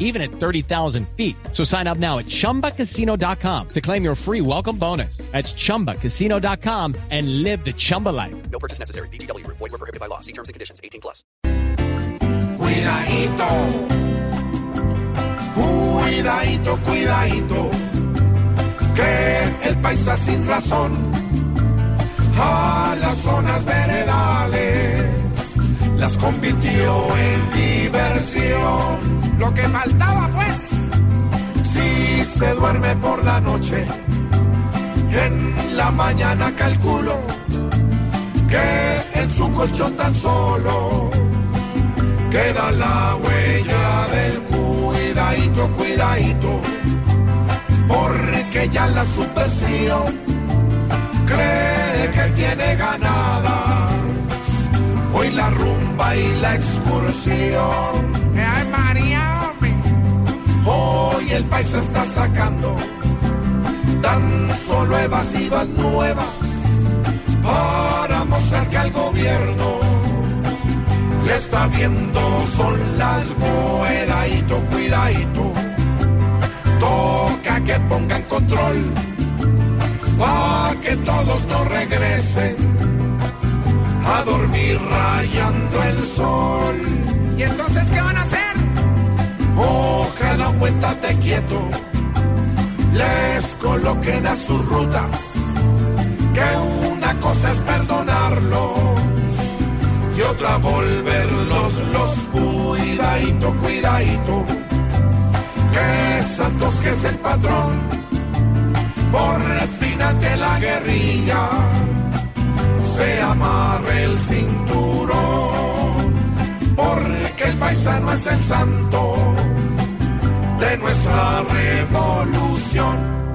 even at 30,000 feet. So sign up now at chumbacasino.com to claim your free welcome bonus. That's chumbacasino.com and live the Chumba life. No purchase necessary. BGW. Void were prohibited by law. See terms and conditions. 18 plus. Cuidadito, cuidadito, cuidadito, que el paisa sin razón a las zonas veredales las convirtió en diversión. Lo que faltaba pues, si se duerme por la noche, en la mañana calculo que en su colchón tan solo queda la huella del cuidadito, cuidadito, porque ya la subversión cree la excursión. ¡Ay, María, hombre! Hoy el país está sacando tan solo evasivas nuevas para mostrar que al gobierno le está viendo son las cuidadito, cuidadito. Toca que pongan control para que todos no regresen a dormir rayando el sol. ¿Y entonces qué van a hacer? Ojalá cuéntate quieto, les coloquen a sus rutas, que una cosa es perdonarlos y otra volverlos los cuidadito, cuidadito, que Santos que es el patrón, por fin ante la guerrilla cinturón, porque el paisano es el santo de nuestra revolución.